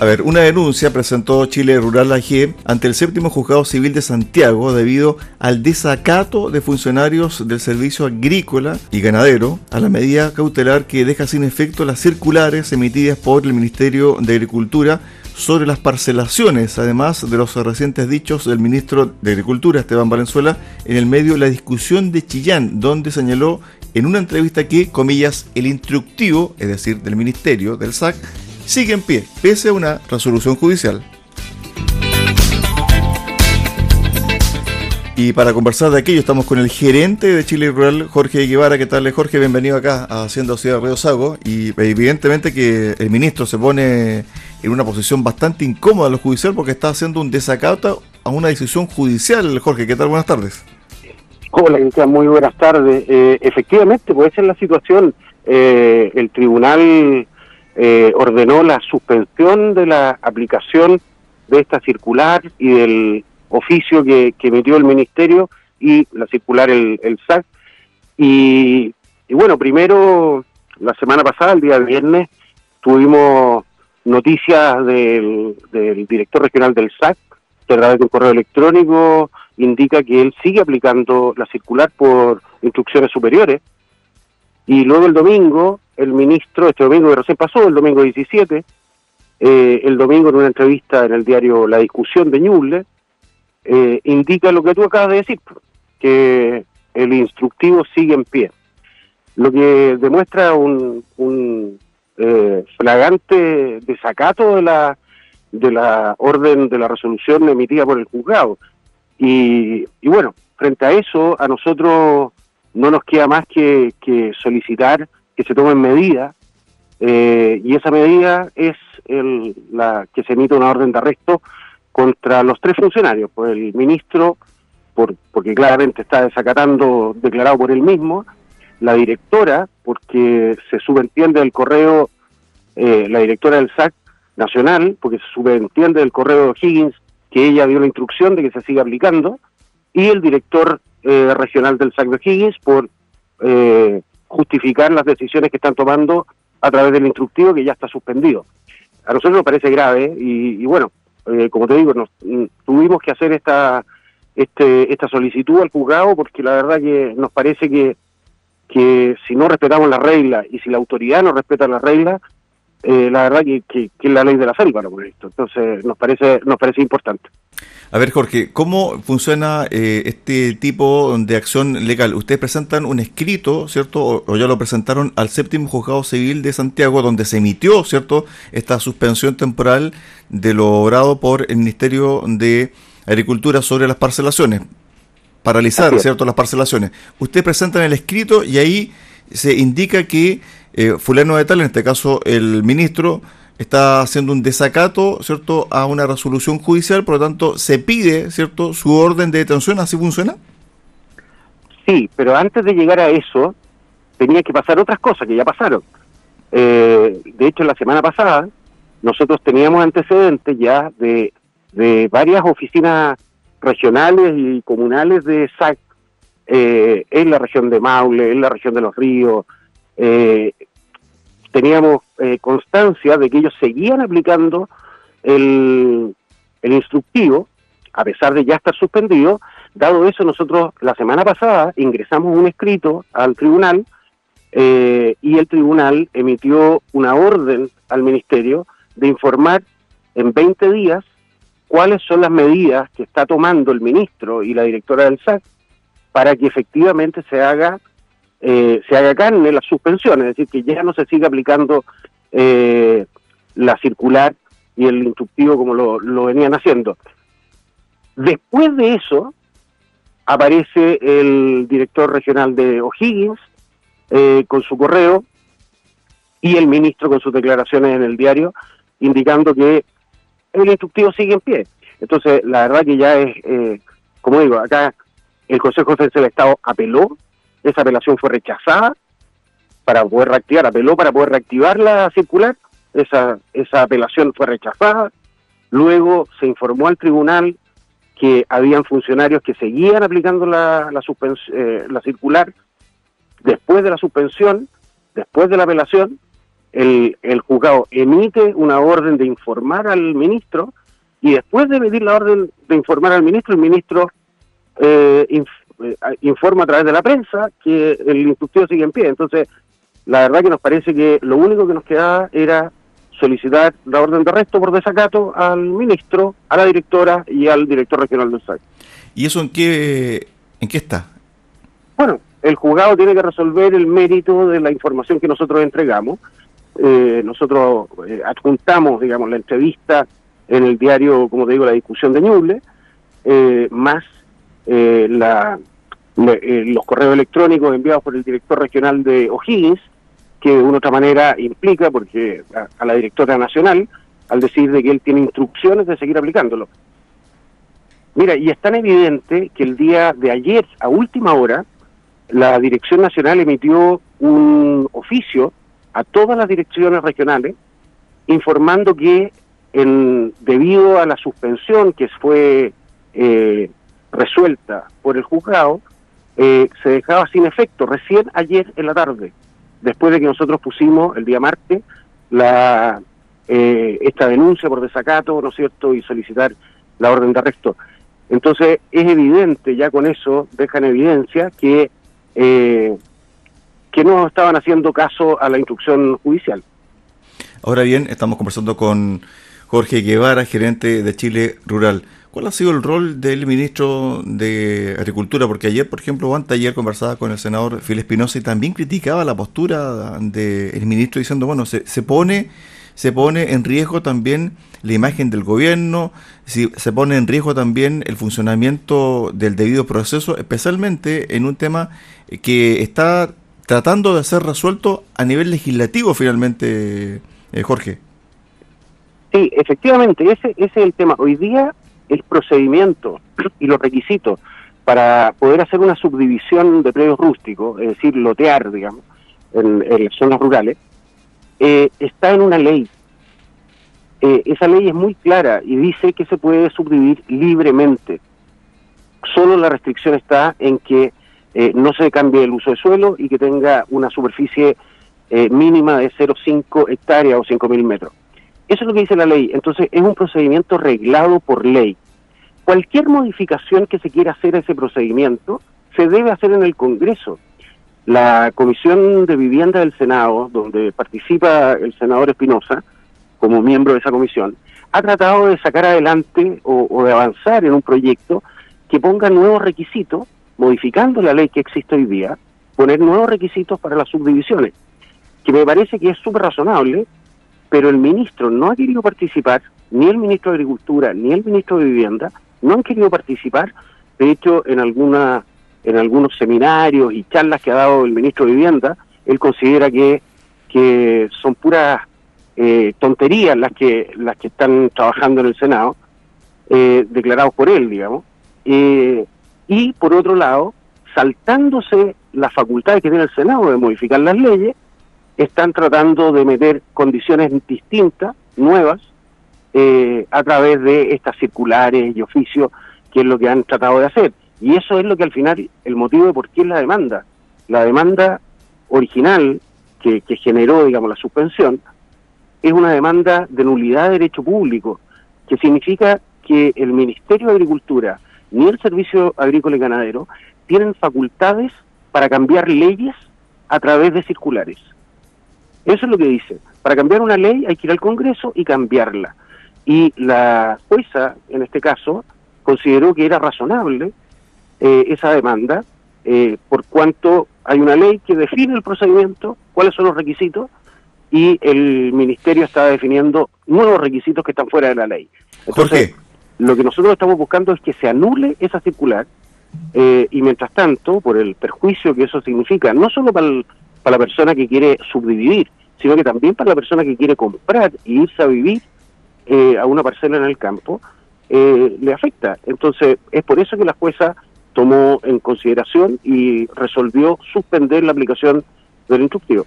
A ver, una denuncia presentó Chile Rural AG ante el séptimo juzgado civil de Santiago debido al desacato de funcionarios del servicio agrícola y ganadero a la medida cautelar que deja sin efecto las circulares emitidas por el Ministerio de Agricultura sobre las parcelaciones, además de los recientes dichos del ministro de Agricultura, Esteban Valenzuela, en el medio de la discusión de Chillán, donde señaló en una entrevista que, comillas, el instructivo, es decir, del ministerio, del SAC, sigue en pie, pese a una resolución judicial. Y para conversar de aquello estamos con el gerente de Chile Rural, Jorge Guevara. ¿Qué tal, Jorge? Bienvenido acá a Hacienda Ciudad Río Sago. Y evidentemente que el ministro se pone en una posición bastante incómoda en lo judicial porque está haciendo un desacato a una decisión judicial. Jorge, ¿qué tal? Buenas tardes. Hola, muy buenas tardes. Eh, efectivamente, esa es la situación. Eh, el tribunal eh, ordenó la suspensión de la aplicación de esta circular y del oficio que, emitió el ministerio y la circular el, el SAC. Y, bueno, primero, la semana pasada, el día viernes, tuvimos noticias del, del director regional del SAC, que a través de un correo electrónico indica que él sigue aplicando la circular por instrucciones superiores. Y luego el domingo el ministro, este domingo que recién pasó, el domingo 17, eh, el domingo en una entrevista en el diario La Discusión de Ñuble, eh, indica lo que tú acabas de decir, que el instructivo sigue en pie. Lo que demuestra un, un eh, flagante desacato de la, de la orden de la resolución emitida por el juzgado. Y, y bueno, frente a eso, a nosotros no nos queda más que solicitar que se tomen medidas eh, y esa medida es el, la que se emite una orden de arresto contra los tres funcionarios, pues el ministro, por, porque claramente está desacatando declarado por él mismo, la directora, porque se subentiende del correo, eh, la directora del SAC nacional, porque se subentiende del correo de Higgins que ella dio la instrucción de que se siga aplicando, y el director eh, regional del SAC de Higgins por eh, justificar las decisiones que están tomando a través del instructivo que ya está suspendido. A nosotros nos parece grave y, bueno, eh, como te digo, nos, mm, tuvimos que hacer esta este, esta solicitud al juzgado porque la verdad que nos parece que, que si no respetamos las reglas y si la autoridad no respeta las reglas, eh, la verdad que, que, es la ley de la selva por esto. Entonces nos parece nos parece importante. A ver, Jorge, ¿cómo funciona eh, este tipo de acción legal? Ustedes presentan un escrito, ¿cierto? O, ya lo presentaron al séptimo juzgado civil de Santiago, donde se emitió, ¿cierto?, esta suspensión temporal de lo obrado por el Ministerio de Agricultura sobre las parcelaciones. Paralizar, ¿cierto?, las parcelaciones. Ustedes presentan el escrito y ahí se indica que eh, fulano de tal, en este caso el ministro, está haciendo un desacato, ¿cierto?, a una resolución judicial, por lo tanto, se pide, ¿cierto?, su orden de detención, ¿así funciona? Sí, pero antes de llegar a eso, tenía que pasar otras cosas que ya pasaron. Eh, de hecho, la semana pasada, nosotros teníamos antecedentes ya de, de varias oficinas regionales y comunales de SAC eh, en la región de Maule, en la región de los ríos, eh, teníamos eh, constancia de que ellos seguían aplicando el, instructivo, a pesar de ya estar suspendido. Dado eso, nosotros la semana pasada ingresamos un escrito al tribunal eh, y el tribunal emitió una orden al ministerio de informar en 20 días cuáles son las medidas que está tomando el ministro y la directora del SAC para que efectivamente se haga eh, se haga carne la suspensión, es decir, que ya no se siga aplicando eh, la circular y el instructivo como lo, venían haciendo. Después de eso, aparece el director regional de O'Higgins eh, con su correo y el ministro con sus declaraciones en el diario indicando que el instructivo sigue en pie. Entonces, la verdad que ya es, como digo, acá el Consejo de Defensa del Estado apeló esa apelación fue rechazada para poder reactivar, apeló para poder reactivar la circular, esa, esa apelación fue rechazada, luego se informó al tribunal que habían funcionarios que seguían aplicando la, la, eh, la circular después de la suspensión, después de la apelación, el, el juzgado emite una orden de informar al ministro y después de emitir la orden de informar al ministro, el ministro eh, eh, informa a través de la prensa que el instructivo sigue en pie. Entonces, la verdad que nos parece que lo único que nos quedaba era solicitar la orden de arresto por desacato al ministro, a la directora y al director regional del SAC. ¿Y eso en qué, en qué está? Bueno, el juzgado tiene que resolver el mérito de la información que nosotros entregamos. Eh, nosotros eh, adjuntamos, digamos, la entrevista en el diario, como te digo, la discusión de Ñuble, eh, más la, los correos electrónicos enviados por el director regional de O'Higgins, que de una otra manera implica, porque a, la directora nacional, al decir de que él tiene instrucciones de seguir aplicándolo. Mira, y es tan evidente que el día de ayer, a última hora, la Dirección Nacional emitió un oficio a todas las direcciones regionales informando que en, debido a la suspensión que fue eh, resuelta por el juzgado, eh, se dejaba sin efecto recién ayer en la tarde, después de que nosotros pusimos el día martes la, eh, esta denuncia por desacato, ¿no cierto?, y solicitar la orden de arresto. Entonces, es evidente, ya con eso deja en evidencia que, eh, que no estaban haciendo caso a la instrucción judicial. Ahora bien, estamos conversando con Jorge Guevara, gerente de Chile Rural. ¿Cuál ha sido el rol del ministro de Agricultura? Porque ayer, por ejemplo, antes ayer conversaba con el senador Phil Espinosa y también criticaba la postura del ministro diciendo, bueno, se, se pone se pone en riesgo también la imagen del gobierno, se pone en riesgo también el funcionamiento del debido proceso, especialmente en un tema que está tratando de ser resuelto a nivel legislativo finalmente, eh, Jorge. Sí, efectivamente, ese es el tema. Hoy día el procedimiento y los requisitos para poder hacer una subdivisión de predios rústicos, es decir, lotear, digamos, en, las zonas rurales, eh, está en una ley. Eh, esa ley es muy clara y dice que se puede subdividir libremente. Solo la restricción está en que eh, no se cambie el uso de suelo y que tenga una superficie mínima de 0,5 hectáreas o 5.000 metros. Eso es lo que dice la ley. Entonces es un procedimiento reglado por ley. Cualquier modificación que se quiera hacer a ese procedimiento se debe hacer en el Congreso. La Comisión de Vivienda del Senado, donde participa el senador Espinosa como miembro de esa comisión, ha tratado de sacar adelante o, de avanzar en un proyecto que ponga nuevos requisitos, modificando la ley que existe hoy día, poner nuevos requisitos para las subdivisiones, que me parece que es súper razonable, pero el ministro no ha querido participar, ni el ministro de Agricultura, ni el ministro de Vivienda, no han querido participar, de hecho, en alguna en algunos seminarios y charlas que ha dado el ministro de Vivienda, él considera que, que son puras eh, tonterías las que, las que están trabajando en el Senado, eh, declarados por él, digamos. Eh, y por otro lado, saltándose las facultades que tiene el Senado de modificar las leyes, están tratando de meter condiciones distintas, nuevas, a través de estas circulares y oficios, que es lo que han tratado de hacer. Y eso es lo que al final, el motivo de por qué es la demanda. La demanda original que, generó, digamos, la suspensión, es una demanda de nulidad de derecho público, que significa que el Ministerio de Agricultura ni el Servicio Agrícola y Ganadero tienen facultades para cambiar leyes a través de circulares. Eso es lo que dice. Para cambiar una ley hay que ir al Congreso y cambiarla. Y la jueza, en este caso, consideró que era razonable eh, esa demanda, eh, por cuanto hay una ley que define el procedimiento, cuáles son los requisitos, y el ministerio está definiendo nuevos requisitos que están fuera de la ley. Entonces, lo que nosotros estamos buscando es que se anule esa circular, eh, y mientras tanto, por el perjuicio que eso significa, no solo para, para la persona que quiere subdividir, sino que también para la persona que quiere comprar y irse a vivir a una parcela en el campo, le afecta. Entonces, es por eso que la jueza tomó en consideración y resolvió suspender la aplicación del instructivo.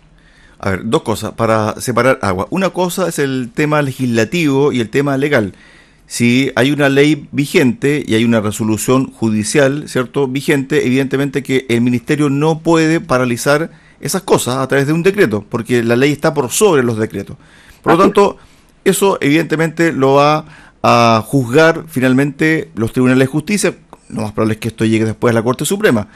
A ver, dos cosas para separar agua. Una cosa es el tema legislativo y el tema legal. Si hay una ley vigente y hay una resolución judicial, ¿cierto? Vigente, evidentemente que el ministerio no puede paralizar esas cosas a través de un decreto, porque la ley está por sobre los decretos. Por lo tanto, eso evidentemente lo va a juzgar finalmente los tribunales de justicia. Lo más probable es que esto llegue después a la Corte Suprema.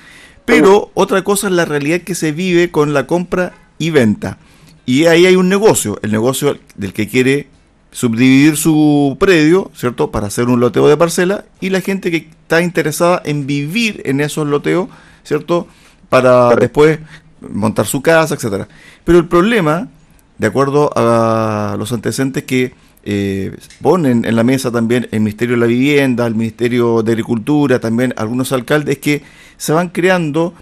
Pero otra cosa es la realidad que se vive con la compra y venta. Y ahí hay un negocio, el negocio del que quiere subdividir su predio, ¿cierto? Para hacer un loteo de parcela y la gente que está interesada en vivir en esos loteos, ¿cierto? Para después montar su casa, etcétera. Pero el problema, de acuerdo a los antecedentes que eh, ponen en la mesa también el Ministerio de la Vivienda, el Ministerio de Agricultura, también algunos alcaldes, que se van creando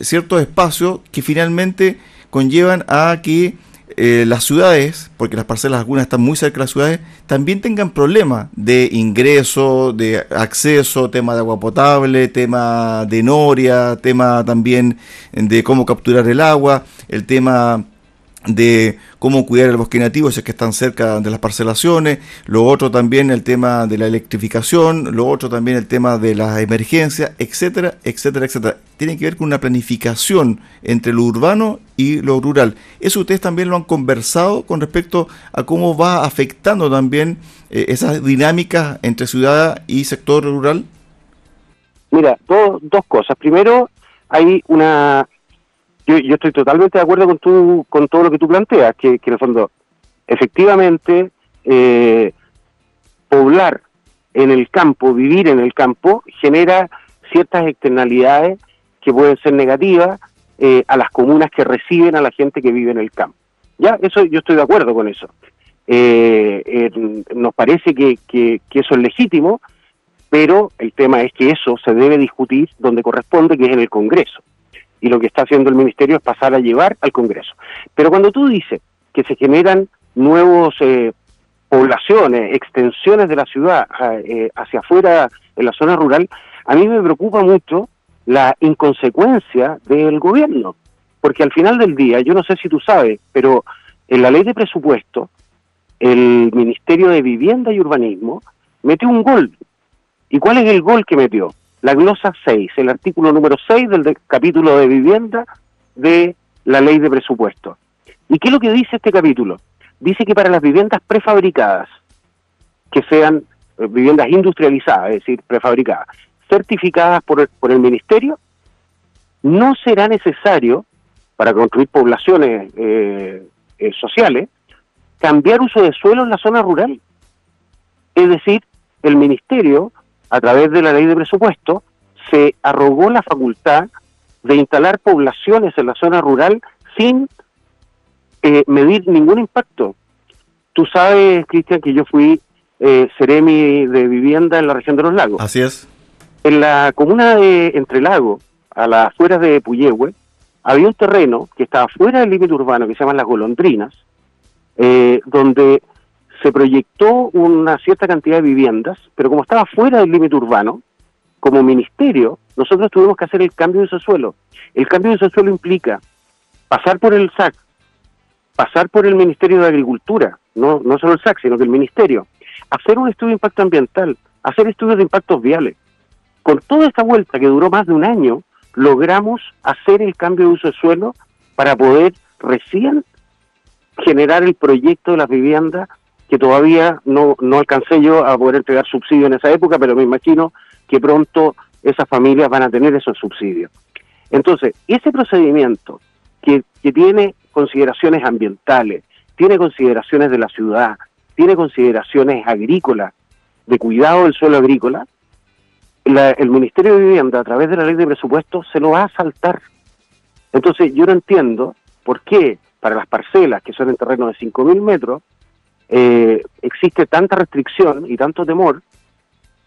ciertos espacios que finalmente conllevan a que eh, las ciudades, porque las parcelas algunas están muy cerca de las ciudades, también tengan problemas de ingreso, de acceso, tema de agua potable, tema de noria, tema también de cómo capturar el agua, el tema de cómo cuidar el bosque nativo si es que están cerca de las parcelaciones, lo otro también el tema de la electrificación, lo otro también el tema de las emergencias, etcétera, etcétera, etcétera. Tiene que ver con una planificación entre lo urbano y lo rural. Eso ustedes también lo han conversado con respecto a cómo va afectando también eh, esas dinámicas entre ciudad y sector rural. Mira, dos cosas. Primero, hay una yo, yo estoy totalmente de acuerdo con, tu, con todo lo que tú planteas, que, que en el fondo, efectivamente, eh, poblar en el campo, vivir en el campo, genera ciertas externalidades que pueden ser negativas eh, a las comunas que reciben a la gente que vive en el campo. Ya, eso yo estoy de acuerdo con eso. Eh, nos parece que, que, que, eso es legítimo, pero el tema es que eso se debe discutir donde corresponde, que es en el Congreso y lo que está haciendo el Ministerio es pasar a llevar al Congreso. Pero cuando tú dices que se generan nuevos eh, poblaciones, extensiones de la ciudad eh, hacia afuera en la zona rural, a mí me preocupa mucho la inconsecuencia del gobierno, porque al final del día, yo no sé si tú sabes, pero en la ley de presupuesto, el Ministerio de Vivienda y Urbanismo metió un gol. ¿Y cuál es el gol que metió? La glosa 6, el artículo número 6 del capítulo de vivienda de la ley de presupuesto. ¿Y qué es lo que dice este capítulo? Dice que para las viviendas prefabricadas, que sean eh, viviendas industrializadas, es decir, prefabricadas, certificadas por el, por el Ministerio, no será necesario, para construir poblaciones eh, eh, sociales, cambiar uso de suelo en la zona rural. Es decir, el Ministerio a través de la ley de presupuesto, se arrogó la facultad de instalar poblaciones en la zona rural sin eh, medir ningún impacto. Tú sabes, Cristian, que yo fui eh, seremi de vivienda en la región de los lagos. Así es. En la comuna de Entre Lagos, a las afueras de Puyehue, había un terreno que estaba fuera del límite urbano, que se llama Las Golondrinas, eh, donde se proyectó una cierta cantidad de viviendas, pero como estaba fuera del límite urbano, como ministerio, nosotros tuvimos que hacer el cambio de suelo. El cambio de suelo implica pasar por el SAC, pasar por el Ministerio de Agricultura, no, no solo el SAC, sino que el Ministerio, hacer un estudio de impacto ambiental, hacer estudios de impactos viales. Con toda esta vuelta que duró más de un año, logramos hacer el cambio de uso de suelo para poder recién generar el proyecto de las viviendas que todavía no, no alcancé yo a poder entregar subsidio en esa época, pero me imagino que pronto esas familias van a tener esos subsidios. Entonces, ese procedimiento que, que tiene consideraciones ambientales, tiene consideraciones de la ciudad, tiene consideraciones agrícolas, de cuidado del suelo agrícola, el Ministerio de Vivienda, a través de la ley de presupuesto, se lo va a saltar. Entonces, yo no entiendo por qué para las parcelas que son en terreno de 5.000 metros, eh, existe tanta restricción y tanto temor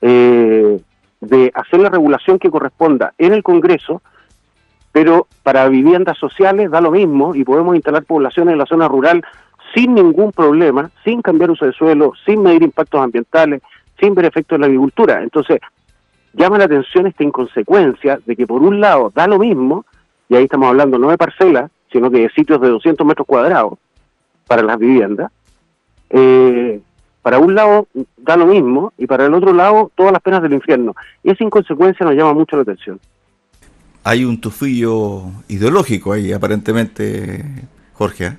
eh, de hacer la regulación que corresponda en el Congreso, pero para viviendas sociales da lo mismo y podemos instalar poblaciones en la zona rural sin ningún problema, sin cambiar uso de suelo, sin medir impactos ambientales, sin ver efectos en la agricultura. Entonces, llama la atención esta inconsecuencia de que por un lado da lo mismo, y ahí estamos hablando no de parcelas, sino que de sitios de 200 metros cuadrados para las viviendas, eh, para un lado da lo mismo y para el otro lado todas las penas del infierno. Y esa inconsecuencia nos llama mucho la atención. hay un tufillo ideológico ahí, aparentemente, Jorge. ¿eh?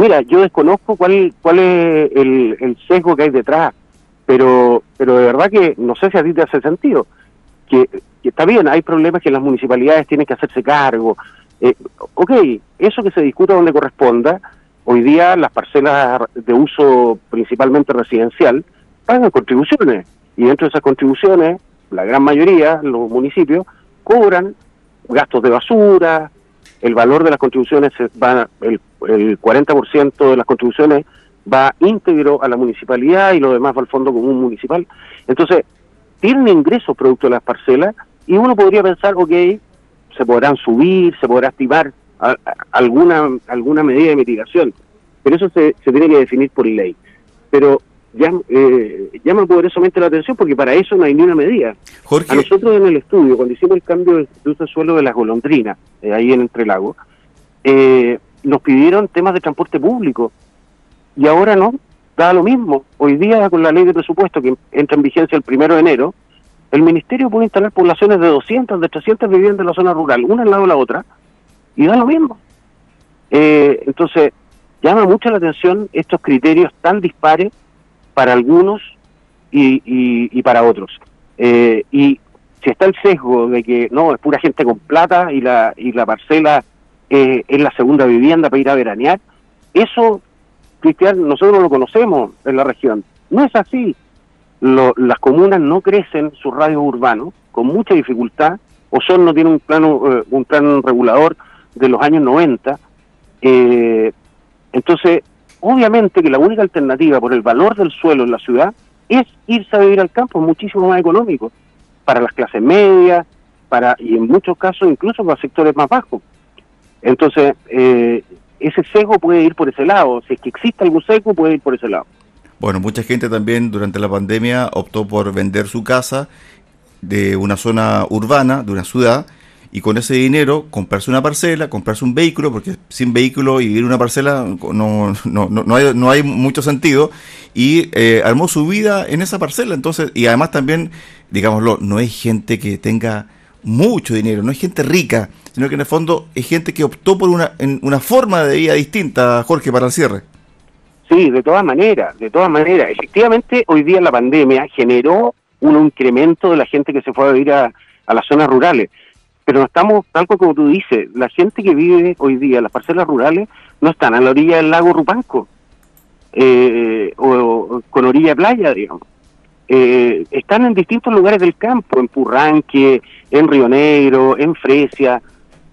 Mira, yo desconozco cuál, cuál es el, sesgo que hay detrás, pero, pero de verdad que no sé si a ti te hace sentido. Que, está bien, hay problemas que las municipalidades tienen que hacerse cargo. Eh, ok, eso que se discuta donde corresponda, hoy día las parcelas de uso principalmente residencial pagan contribuciones y dentro de esas contribuciones, la gran mayoría, los municipios, cobran gastos de basura, el valor de las contribuciones va, el, el 40% de las contribuciones va íntegro a la municipalidad y lo demás va al fondo común municipal. Entonces, tienen ingresos producto de las parcelas y uno podría pensar, ok, se podrán subir, se podrá activar alguna, alguna medida de mitigación, pero eso se, se tiene que definir por ley. Pero llama, eh, llama poderosamente la atención porque para eso no hay ni una medida. A nosotros en el estudio, cuando hicimos el cambio de uso de suelo de las golondrinas, eh, ahí en Entrelago, eh, nos pidieron temas de transporte público y ahora no, da lo mismo. Hoy día con la ley de presupuesto que entra en vigencia el primero de enero, el ministerio puede instalar poblaciones de 200, de 300 viviendas en la zona rural, una al lado de la otra, y da lo mismo. Eh, entonces, llama mucho la atención estos criterios tan dispares para algunos y, y, para otros. Eh, y si está el sesgo de que no, es pura gente con plata y la, y la parcela eh, es la segunda vivienda para ir a veranear, eso, Cristian, nosotros no lo conocemos en la región. No es así. las comunas no crecen sus radios urbanos con mucha dificultad. o son no tiene un plano, eh, un plan regulador de los años 90. Eh, entonces, Obviamente que la única alternativa por el valor del suelo en la ciudad es irse a vivir al campo, muchísimo más económico, para las clases medias, para y en muchos casos incluso para sectores más bajos. Entonces, eh, ese sesgo puede ir por ese lado, si es que existe algún sesgo puede ir por ese lado. Bueno, mucha gente también durante la pandemia optó por vender su casa de una zona urbana, de una ciudad, y con ese dinero comprarse una parcela, comprarse un vehículo, porque sin vehículo y vivir una parcela no, no, no, hay, no hay mucho sentido, y eh, armó su vida en esa parcela. Entonces, y además también, digámoslo, no es gente que tenga mucho dinero, no es gente rica, sino que en el fondo es gente que optó por una, en una forma de vida distinta, Jorge, para el cierre. Sí, de todas maneras, de todas maneras. Efectivamente, hoy día la pandemia generó un incremento de la gente que se fue a vivir a las zonas rurales pero no estamos, tal como tú dices, la gente que vive hoy día en las parcelas rurales no están a la orilla del lago Rupanco eh, o, con orilla de playa, digamos. Eh, están en distintos lugares del campo, en Purranque, en Río Negro, en Fresia,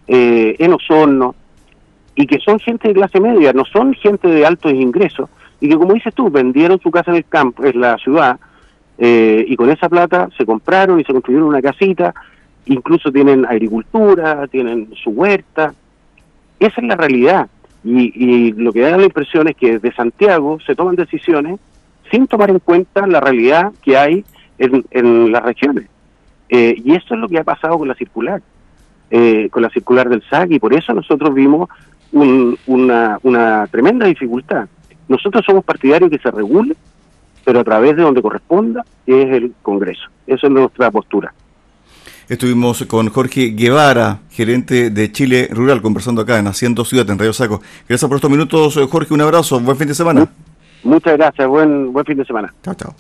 eh, en Osorno, y que son gente de clase media, no son gente de altos ingresos, y que como dices tú, vendieron su casa en el campo, en la ciudad, y con esa plata se compraron y se construyeron una casita, incluso tienen agricultura, tienen su huerta. Esa es la realidad. Y, lo que da la impresión es que desde Santiago se toman decisiones sin tomar en cuenta la realidad que hay en, las regiones. Eh, y eso es lo que ha pasado con la circular, eh, con la circular del SAC, y por eso nosotros vimos una, una tremenda dificultad. Nosotros somos partidarios que se regule, pero a través de donde corresponda, que es el Congreso. Esa es nuestra postura. Estuvimos con Jorge Guevara, gerente de Chile Rural, conversando acá en Haciendo Ciudad, en Radio Saco. Gracias por estos minutos, Jorge. Un abrazo. Buen fin de semana. Muchas gracias. Buen, buen fin de semana. Chao, chao.